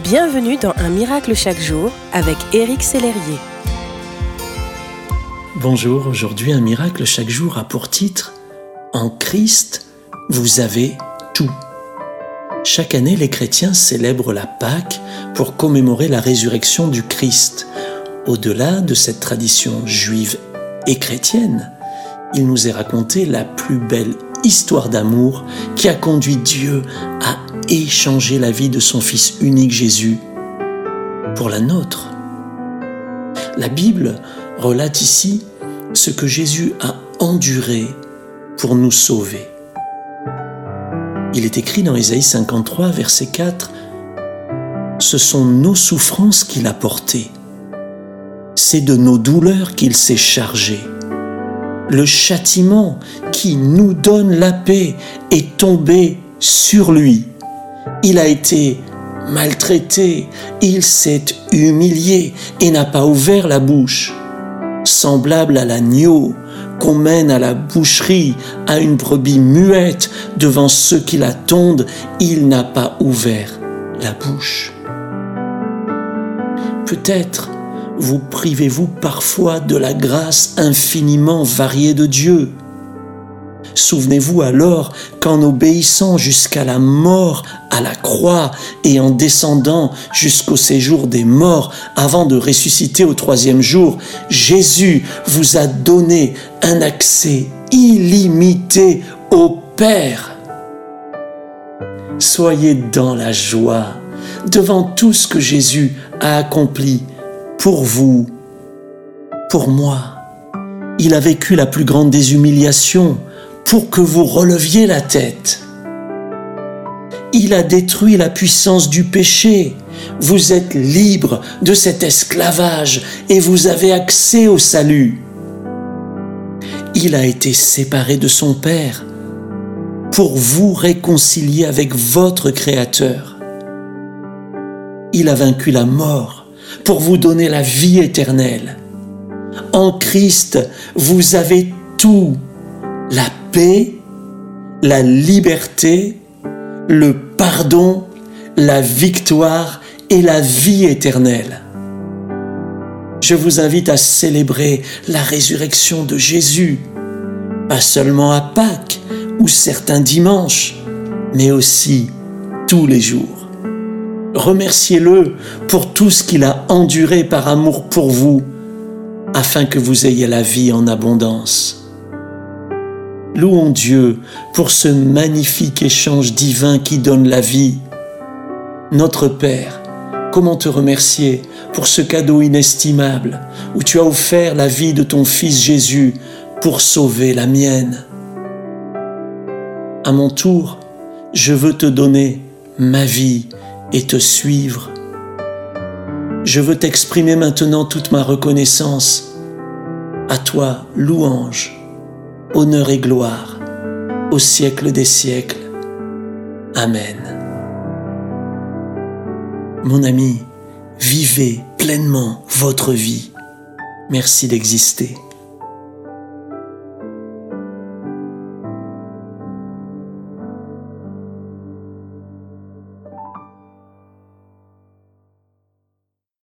Bienvenue dans Un miracle chaque jour avec Éric Sellerier. Bonjour, aujourd'hui Un miracle chaque jour a pour titre En Christ, vous avez tout. Chaque année, les chrétiens célèbrent la Pâque pour commémorer la résurrection du Christ. Au-delà de cette tradition juive et chrétienne, il nous est raconté la plus belle histoire d'amour qui a conduit Dieu à échanger la vie de son Fils unique Jésus pour la nôtre. La Bible relate ici ce que Jésus a enduré pour nous sauver. Il est écrit dans Ésaïe 53, verset 4, Ce sont nos souffrances qu'il a portées, c'est de nos douleurs qu'il s'est chargé le châtiment qui nous donne la paix est tombé sur lui. Il a été maltraité, il s'est humilié et n'a pas ouvert la bouche. Semblable à l'agneau qu'on mène à la boucherie, à une brebis muette devant ceux qui l'attendent, il n'a pas ouvert la bouche. Peut-être vous privez-vous parfois de la grâce infiniment variée de Dieu Souvenez-vous alors qu'en obéissant jusqu'à la mort à la croix et en descendant jusqu'au séjour des morts avant de ressusciter au troisième jour, Jésus vous a donné un accès illimité au Père. Soyez dans la joie devant tout ce que Jésus a accompli pour vous, pour moi. Il a vécu la plus grande des humiliations pour que vous releviez la tête. Il a détruit la puissance du péché. Vous êtes libre de cet esclavage et vous avez accès au salut. Il a été séparé de son Père pour vous réconcilier avec votre Créateur. Il a vaincu la mort pour vous donner la vie éternelle. En Christ, vous avez tout, la paix, la liberté, le pardon, la victoire et la vie éternelle. Je vous invite à célébrer la résurrection de Jésus, pas seulement à Pâques ou certains dimanches, mais aussi tous les jours. Remerciez-le pour tout ce qu'il a enduré par amour pour vous, afin que vous ayez la vie en abondance. Louons Dieu pour ce magnifique échange divin qui donne la vie. Notre Père, comment te remercier pour ce cadeau inestimable où tu as offert la vie de ton Fils Jésus pour sauver la mienne. À mon tour, je veux te donner ma vie et te suivre. Je veux t'exprimer maintenant toute ma reconnaissance. À toi, louange, honneur et gloire, au siècle des siècles. Amen. Mon ami, vivez pleinement votre vie. Merci d'exister.